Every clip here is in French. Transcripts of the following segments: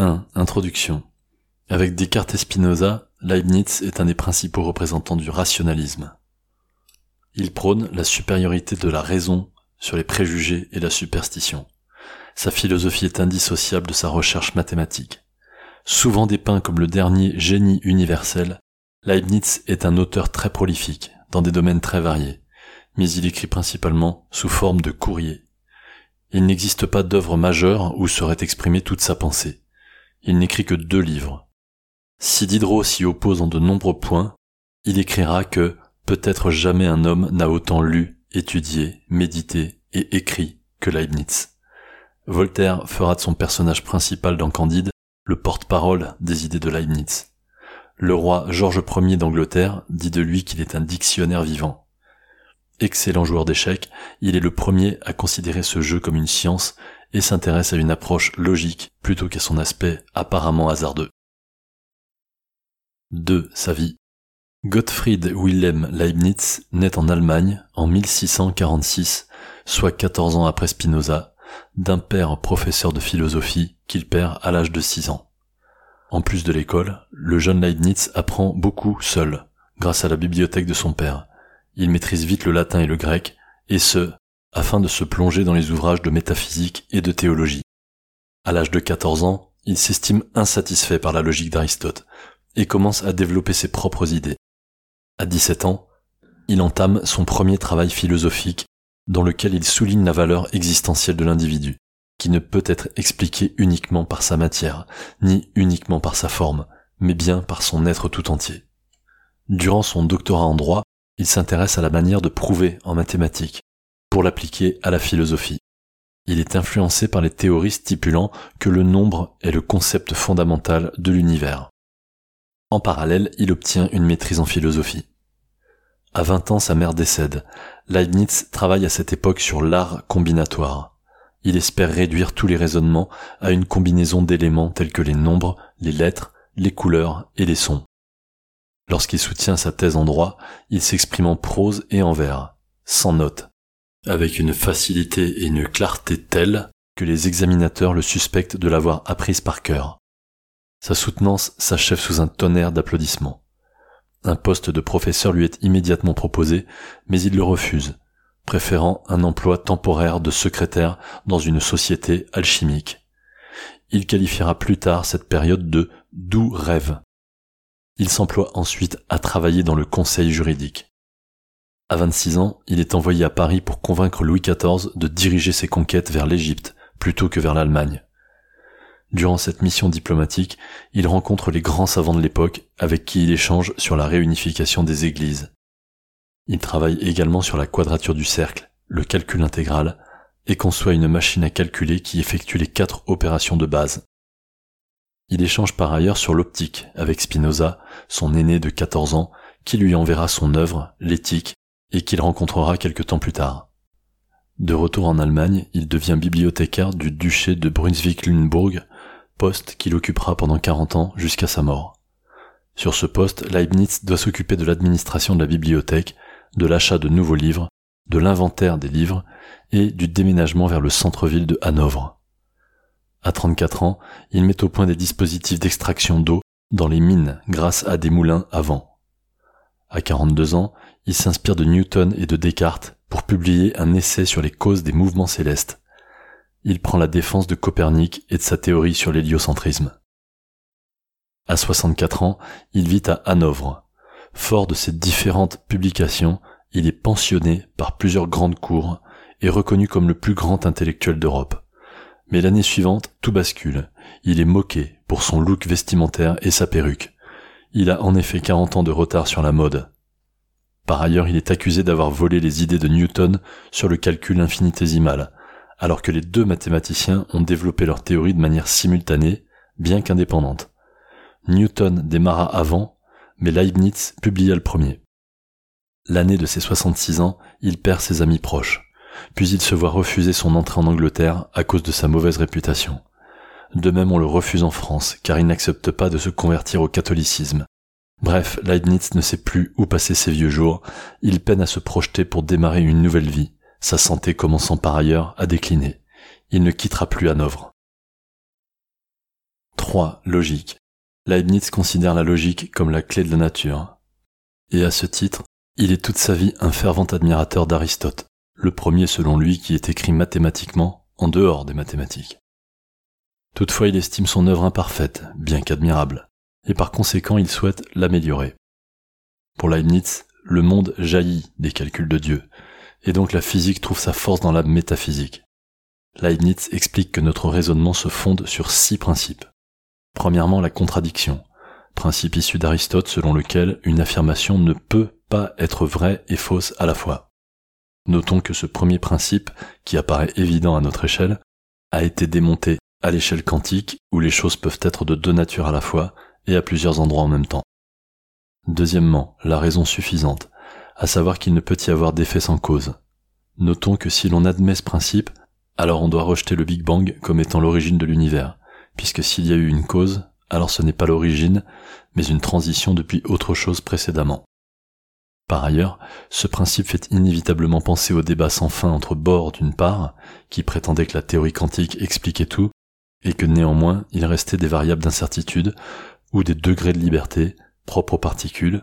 1. Introduction. Avec Descartes et Spinoza, Leibniz est un des principaux représentants du rationalisme. Il prône la supériorité de la raison sur les préjugés et la superstition. Sa philosophie est indissociable de sa recherche mathématique. Souvent dépeint comme le dernier génie universel, Leibniz est un auteur très prolifique, dans des domaines très variés, mais il écrit principalement sous forme de courrier. Il n'existe pas d'œuvre majeure où serait exprimée toute sa pensée. Il n'écrit que deux livres. Si Diderot s'y oppose en de nombreux points, il écrira que peut-être jamais un homme n'a autant lu, étudié, médité et écrit que Leibniz. Voltaire fera de son personnage principal dans Candide le porte-parole des idées de Leibniz. Le roi Georges Ier d'Angleterre dit de lui qu'il est un dictionnaire vivant. Excellent joueur d'échecs, il est le premier à considérer ce jeu comme une science et s'intéresse à une approche logique plutôt qu'à son aspect apparemment hasardeux. 2. Sa vie. Gottfried Wilhelm Leibniz naît en Allemagne en 1646, soit 14 ans après Spinoza, d'un père professeur de philosophie qu'il perd à l'âge de 6 ans. En plus de l'école, le jeune Leibniz apprend beaucoup seul, grâce à la bibliothèque de son père. Il maîtrise vite le latin et le grec, et ce, afin de se plonger dans les ouvrages de métaphysique et de théologie. À l'âge de 14 ans, il s'estime insatisfait par la logique d'Aristote, et commence à développer ses propres idées. À 17 ans, il entame son premier travail philosophique dans lequel il souligne la valeur existentielle de l'individu, qui ne peut être expliquée uniquement par sa matière, ni uniquement par sa forme, mais bien par son être tout entier. Durant son doctorat en droit, il s'intéresse à la manière de prouver en mathématiques, pour l'appliquer à la philosophie. Il est influencé par les théories stipulant que le nombre est le concept fondamental de l'univers. En parallèle, il obtient une maîtrise en philosophie. À 20 ans, sa mère décède. Leibniz travaille à cette époque sur l'art combinatoire. Il espère réduire tous les raisonnements à une combinaison d'éléments tels que les nombres, les lettres, les couleurs et les sons. Lorsqu'il soutient sa thèse en droit, il s'exprime en prose et en vers, sans notes, avec une facilité et une clarté telles que les examinateurs le suspectent de l'avoir apprise par cœur. Sa soutenance s'achève sous un tonnerre d'applaudissements. Un poste de professeur lui est immédiatement proposé, mais il le refuse, préférant un emploi temporaire de secrétaire dans une société alchimique. Il qualifiera plus tard cette période de doux rêve. Il s'emploie ensuite à travailler dans le conseil juridique. À 26 ans, il est envoyé à Paris pour convaincre Louis XIV de diriger ses conquêtes vers l'Égypte plutôt que vers l'Allemagne. Durant cette mission diplomatique, il rencontre les grands savants de l'époque avec qui il échange sur la réunification des églises. Il travaille également sur la quadrature du cercle, le calcul intégral, et conçoit une machine à calculer qui effectue les quatre opérations de base. Il échange par ailleurs sur l'optique avec Spinoza, son aîné de 14 ans, qui lui enverra son œuvre, l'éthique, et qu'il rencontrera quelque temps plus tard. De retour en Allemagne, il devient bibliothécaire du duché de Brunswick-Lunebourg, poste qu'il occupera pendant 40 ans jusqu'à sa mort. Sur ce poste, Leibniz doit s'occuper de l'administration de la bibliothèque, de l'achat de nouveaux livres, de l'inventaire des livres et du déménagement vers le centre-ville de Hanovre. À 34 ans, il met au point des dispositifs d'extraction d'eau dans les mines grâce à des moulins à vent. À 42 ans, il s'inspire de Newton et de Descartes pour publier un essai sur les causes des mouvements célestes, il prend la défense de Copernic et de sa théorie sur l'héliocentrisme. À 64 ans, il vit à Hanovre. Fort de ses différentes publications, il est pensionné par plusieurs grandes cours et reconnu comme le plus grand intellectuel d'Europe. Mais l'année suivante, tout bascule. Il est moqué pour son look vestimentaire et sa perruque. Il a en effet 40 ans de retard sur la mode. Par ailleurs, il est accusé d'avoir volé les idées de Newton sur le calcul infinitésimal, alors que les deux mathématiciens ont développé leur théorie de manière simultanée, bien qu'indépendante. Newton démarra avant, mais Leibniz publia le premier. L'année de ses 66 ans, il perd ses amis proches, puis il se voit refuser son entrée en Angleterre à cause de sa mauvaise réputation. De même on le refuse en France, car il n'accepte pas de se convertir au catholicisme. Bref, Leibniz ne sait plus où passer ses vieux jours, il peine à se projeter pour démarrer une nouvelle vie, sa santé commençant par ailleurs à décliner. Il ne quittera plus Hanovre. 3. Logique. Leibniz considère la logique comme la clé de la nature. Et à ce titre, il est toute sa vie un fervent admirateur d'Aristote, le premier selon lui qui est écrit mathématiquement en dehors des mathématiques. Toutefois, il estime son œuvre imparfaite, bien qu'admirable, et par conséquent il souhaite l'améliorer. Pour Leibniz, le monde jaillit des calculs de Dieu, et donc la physique trouve sa force dans la métaphysique. Leibniz explique que notre raisonnement se fonde sur six principes. Premièrement, la contradiction, principe issu d'Aristote selon lequel une affirmation ne peut pas être vraie et fausse à la fois. Notons que ce premier principe, qui apparaît évident à notre échelle, a été démonté à l'échelle quantique où les choses peuvent être de deux natures à la fois et à plusieurs endroits en même temps. Deuxièmement, la raison suffisante, à savoir qu'il ne peut y avoir d'effet sans cause. Notons que si l'on admet ce principe, alors on doit rejeter le Big Bang comme étant l'origine de l'univers, puisque s'il y a eu une cause, alors ce n'est pas l'origine, mais une transition depuis autre chose précédemment. Par ailleurs, ce principe fait inévitablement penser au débat sans fin entre Bohr d'une part, qui prétendait que la théorie quantique expliquait tout, et que néanmoins il restait des variables d'incertitude ou des degrés de liberté propres aux particules,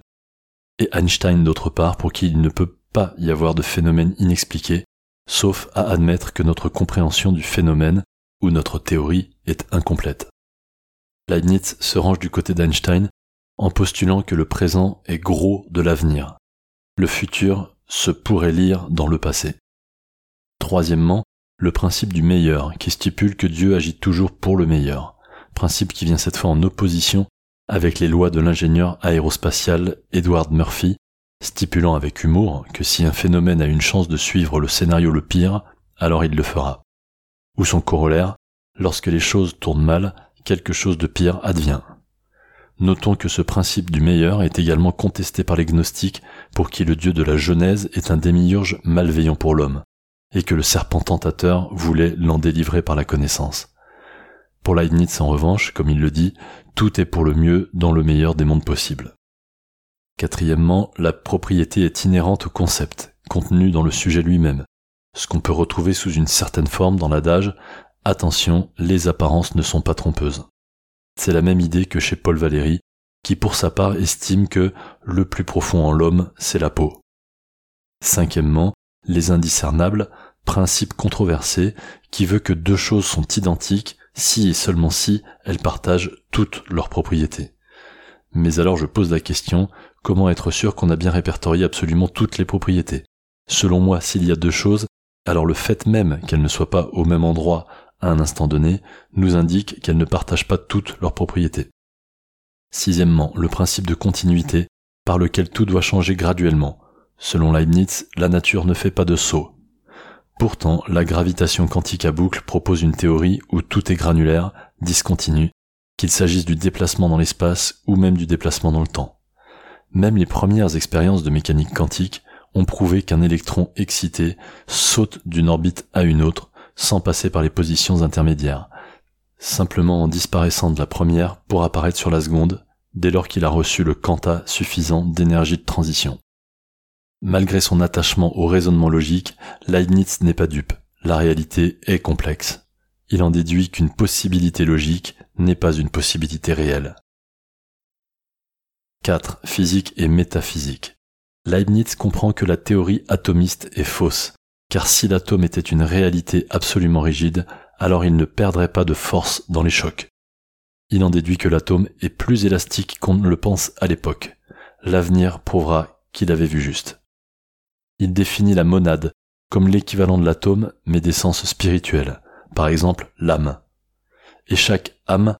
et Einstein d'autre part pour qui il ne peut pas y avoir de phénomène inexpliqué, sauf à admettre que notre compréhension du phénomène ou notre théorie est incomplète. Leibniz se range du côté d'Einstein en postulant que le présent est gros de l'avenir. Le futur se pourrait lire dans le passé. Troisièmement, le principe du meilleur, qui stipule que Dieu agit toujours pour le meilleur, principe qui vient cette fois en opposition avec les lois de l'ingénieur aérospatial Edward Murphy, stipulant avec humour que si un phénomène a une chance de suivre le scénario le pire, alors il le fera. Ou son corollaire, lorsque les choses tournent mal, quelque chose de pire advient. Notons que ce principe du meilleur est également contesté par les gnostiques pour qui le dieu de la Genèse est un démiurge malveillant pour l'homme, et que le serpent tentateur voulait l'en délivrer par la connaissance. Pour Leibniz, en revanche, comme il le dit, tout est pour le mieux dans le meilleur des mondes possibles. Quatrièmement, la propriété est inhérente au concept, contenu dans le sujet lui-même, ce qu'on peut retrouver sous une certaine forme dans l'adage Attention, les apparences ne sont pas trompeuses. C'est la même idée que chez Paul Valéry, qui pour sa part estime que le plus profond en l'homme, c'est la peau. Cinquièmement, les indiscernables, principe controversé qui veut que deux choses sont identiques si et seulement si elles partagent toutes leurs propriétés. Mais alors je pose la question, comment être sûr qu'on a bien répertorié absolument toutes les propriétés? Selon moi, s'il y a deux choses, alors le fait même qu'elles ne soient pas au même endroit à un instant donné nous indique qu'elles ne partagent pas toutes leurs propriétés. Sixièmement, le principe de continuité par lequel tout doit changer graduellement. Selon Leibniz, la nature ne fait pas de saut, Pourtant, la gravitation quantique à boucle propose une théorie où tout est granulaire, discontinu, qu'il s'agisse du déplacement dans l'espace ou même du déplacement dans le temps. Même les premières expériences de mécanique quantique ont prouvé qu'un électron excité saute d'une orbite à une autre sans passer par les positions intermédiaires, simplement en disparaissant de la première pour apparaître sur la seconde dès lors qu'il a reçu le quanta suffisant d'énergie de transition. Malgré son attachement au raisonnement logique, Leibniz n'est pas dupe. La réalité est complexe. Il en déduit qu'une possibilité logique n'est pas une possibilité réelle. 4. Physique et métaphysique. Leibniz comprend que la théorie atomiste est fausse, car si l'atome était une réalité absolument rigide, alors il ne perdrait pas de force dans les chocs. Il en déduit que l'atome est plus élastique qu'on ne le pense à l'époque. L'avenir prouvera qu'il avait vu juste. Il définit la monade comme l'équivalent de l'atome mais d'essence spirituelle, par exemple l'âme. Et chaque âme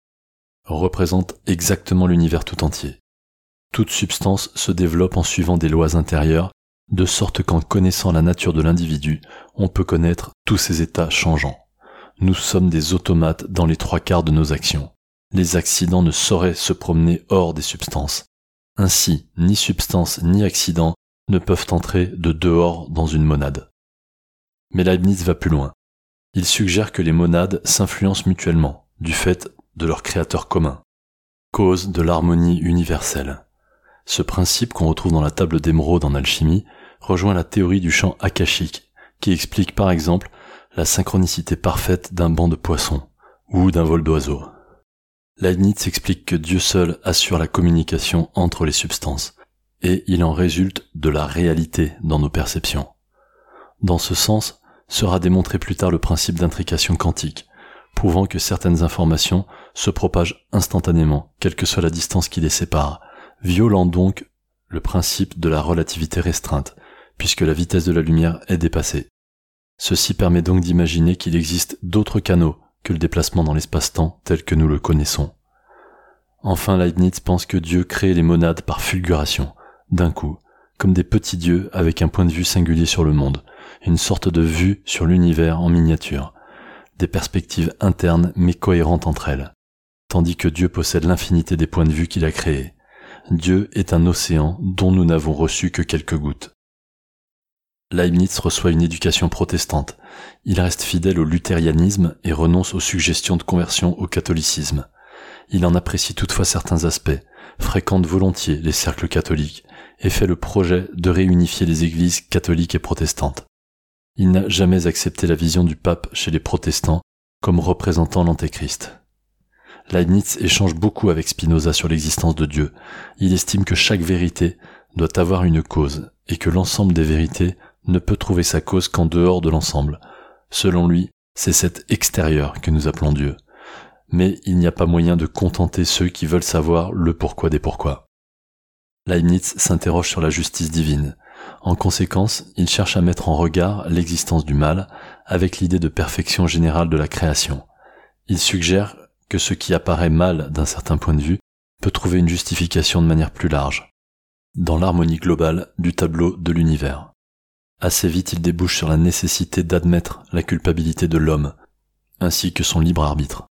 représente exactement l'univers tout entier. Toute substance se développe en suivant des lois intérieures, de sorte qu'en connaissant la nature de l'individu, on peut connaître tous ses états changeants. Nous sommes des automates dans les trois quarts de nos actions. Les accidents ne sauraient se promener hors des substances. Ainsi, ni substance ni accident ne peuvent entrer de dehors dans une monade. Mais Leibniz va plus loin. Il suggère que les monades s'influencent mutuellement, du fait de leur créateur commun, cause de l'harmonie universelle. Ce principe qu'on retrouve dans la table d'émeraude en alchimie rejoint la théorie du champ akashique, qui explique par exemple la synchronicité parfaite d'un banc de poissons ou d'un vol d'oiseaux. Leibniz explique que Dieu seul assure la communication entre les substances, et il en résulte de la réalité dans nos perceptions. Dans ce sens, sera démontré plus tard le principe d'intrication quantique, prouvant que certaines informations se propagent instantanément, quelle que soit la distance qui les sépare, violant donc le principe de la relativité restreinte, puisque la vitesse de la lumière est dépassée. Ceci permet donc d'imaginer qu'il existe d'autres canaux que le déplacement dans l'espace-temps tel que nous le connaissons. Enfin, Leibniz pense que Dieu crée les monades par fulguration, d'un coup, comme des petits dieux avec un point de vue singulier sur le monde, une sorte de vue sur l'univers en miniature, des perspectives internes mais cohérentes entre elles, tandis que Dieu possède l'infinité des points de vue qu'il a créés. Dieu est un océan dont nous n'avons reçu que quelques gouttes. Leibniz reçoit une éducation protestante. Il reste fidèle au luthérianisme et renonce aux suggestions de conversion au catholicisme. Il en apprécie toutefois certains aspects, fréquente volontiers les cercles catholiques et fait le projet de réunifier les églises catholiques et protestantes. Il n'a jamais accepté la vision du pape chez les protestants comme représentant l'antéchrist. Leibniz échange beaucoup avec Spinoza sur l'existence de Dieu. Il estime que chaque vérité doit avoir une cause et que l'ensemble des vérités ne peut trouver sa cause qu'en dehors de l'ensemble. Selon lui, c'est cet extérieur que nous appelons Dieu. Mais il n'y a pas moyen de contenter ceux qui veulent savoir le pourquoi des pourquoi. Leibniz s'interroge sur la justice divine. En conséquence, il cherche à mettre en regard l'existence du mal avec l'idée de perfection générale de la création. Il suggère que ce qui apparaît mal d'un certain point de vue peut trouver une justification de manière plus large, dans l'harmonie globale du tableau de l'univers. Assez vite il débouche sur la nécessité d'admettre la culpabilité de l'homme, ainsi que son libre arbitre.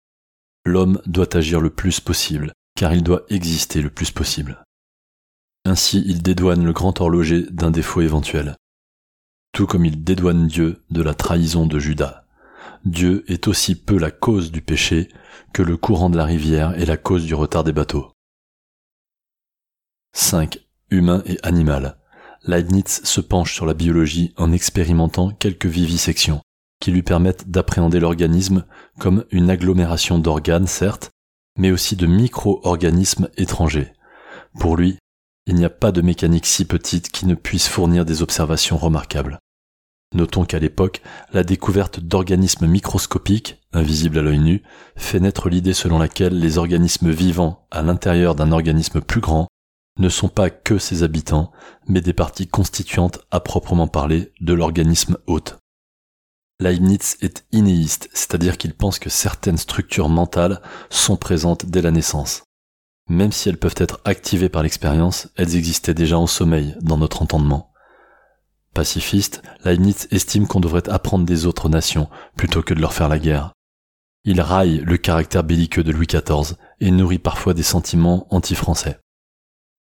L'homme doit agir le plus possible, car il doit exister le plus possible. Ainsi il dédouane le grand horloger d'un défaut éventuel, tout comme il dédouane Dieu de la trahison de Judas. Dieu est aussi peu la cause du péché que le courant de la rivière est la cause du retard des bateaux. 5. Humain et animal. Leibniz se penche sur la biologie en expérimentant quelques vivisections qui lui permettent d'appréhender l'organisme comme une agglomération d'organes, certes, mais aussi de micro-organismes étrangers. Pour lui, il n'y a pas de mécanique si petite qui ne puisse fournir des observations remarquables. Notons qu'à l'époque, la découverte d'organismes microscopiques, invisibles à l'œil nu, fait naître l'idée selon laquelle les organismes vivants à l'intérieur d'un organisme plus grand ne sont pas que ses habitants, mais des parties constituantes à proprement parler de l'organisme hôte. Leibniz est inéiste, c'est-à-dire qu'il pense que certaines structures mentales sont présentes dès la naissance. Même si elles peuvent être activées par l'expérience, elles existaient déjà en sommeil dans notre entendement. Pacifiste, Leibniz estime qu'on devrait apprendre des autres nations plutôt que de leur faire la guerre. Il raille le caractère belliqueux de Louis XIV et nourrit parfois des sentiments anti-français.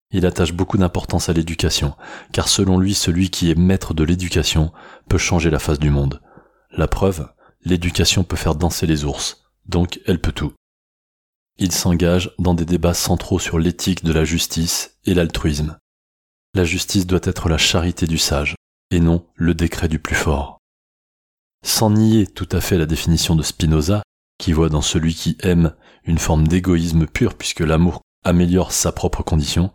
Il attache beaucoup d'importance à l'éducation, car selon lui, celui qui est maître de l'éducation peut changer la face du monde. La preuve, l'éducation peut faire danser les ours, donc elle peut tout. Il s'engage dans des débats centraux sur l'éthique de la justice et l'altruisme. La justice doit être la charité du sage, et non le décret du plus fort. Sans nier tout à fait la définition de Spinoza, qui voit dans celui qui aime une forme d'égoïsme pur puisque l'amour améliore sa propre condition,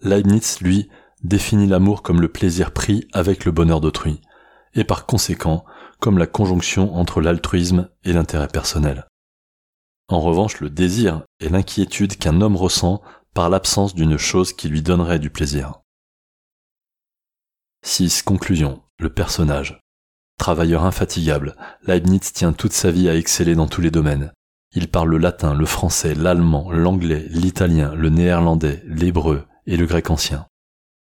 Leibniz, lui, définit l'amour comme le plaisir pris avec le bonheur d'autrui, et par conséquent comme la conjonction entre l'altruisme et l'intérêt personnel. En revanche, le désir est l'inquiétude qu'un homme ressent par l'absence d'une chose qui lui donnerait du plaisir. 6. Conclusion. Le personnage. Travailleur infatigable, Leibniz tient toute sa vie à exceller dans tous les domaines. Il parle le latin, le français, l'allemand, l'anglais, l'italien, le néerlandais, l'hébreu et le grec ancien.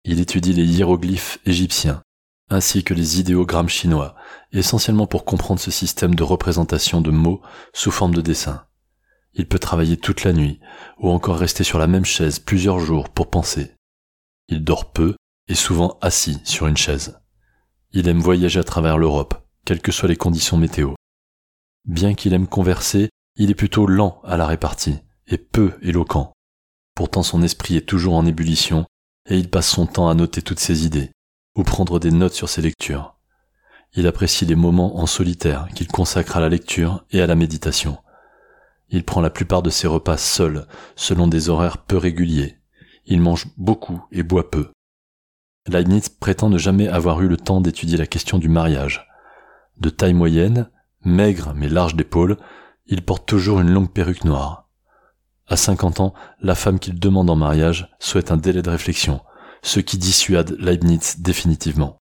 Il étudie les hiéroglyphes égyptiens, ainsi que les idéogrammes chinois, essentiellement pour comprendre ce système de représentation de mots sous forme de dessin. Il peut travailler toute la nuit, ou encore rester sur la même chaise plusieurs jours pour penser. Il dort peu et souvent assis sur une chaise. Il aime voyager à travers l'Europe, quelles que soient les conditions météo. Bien qu'il aime converser, il est plutôt lent à la répartie et peu éloquent. Pourtant son esprit est toujours en ébullition et il passe son temps à noter toutes ses idées ou prendre des notes sur ses lectures. Il apprécie les moments en solitaire qu'il consacre à la lecture et à la méditation. Il prend la plupart de ses repas seul, selon des horaires peu réguliers. Il mange beaucoup et boit peu. Leibniz prétend ne jamais avoir eu le temps d'étudier la question du mariage. De taille moyenne, maigre mais large d'épaules, il porte toujours une longue perruque noire. À 50 ans, la femme qu'il demande en mariage souhaite un délai de réflexion, ce qui dissuade Leibniz définitivement.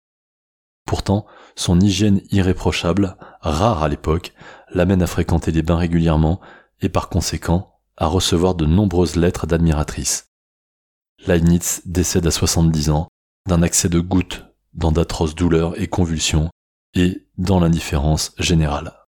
Pourtant, son hygiène irréprochable, rare à l'époque, l'amène à fréquenter les bains régulièrement et par conséquent à recevoir de nombreuses lettres d'admiratrices. Leibniz décède à 70 ans d'un accès de goutte dans d'atroces douleurs et convulsions et dans l'indifférence générale.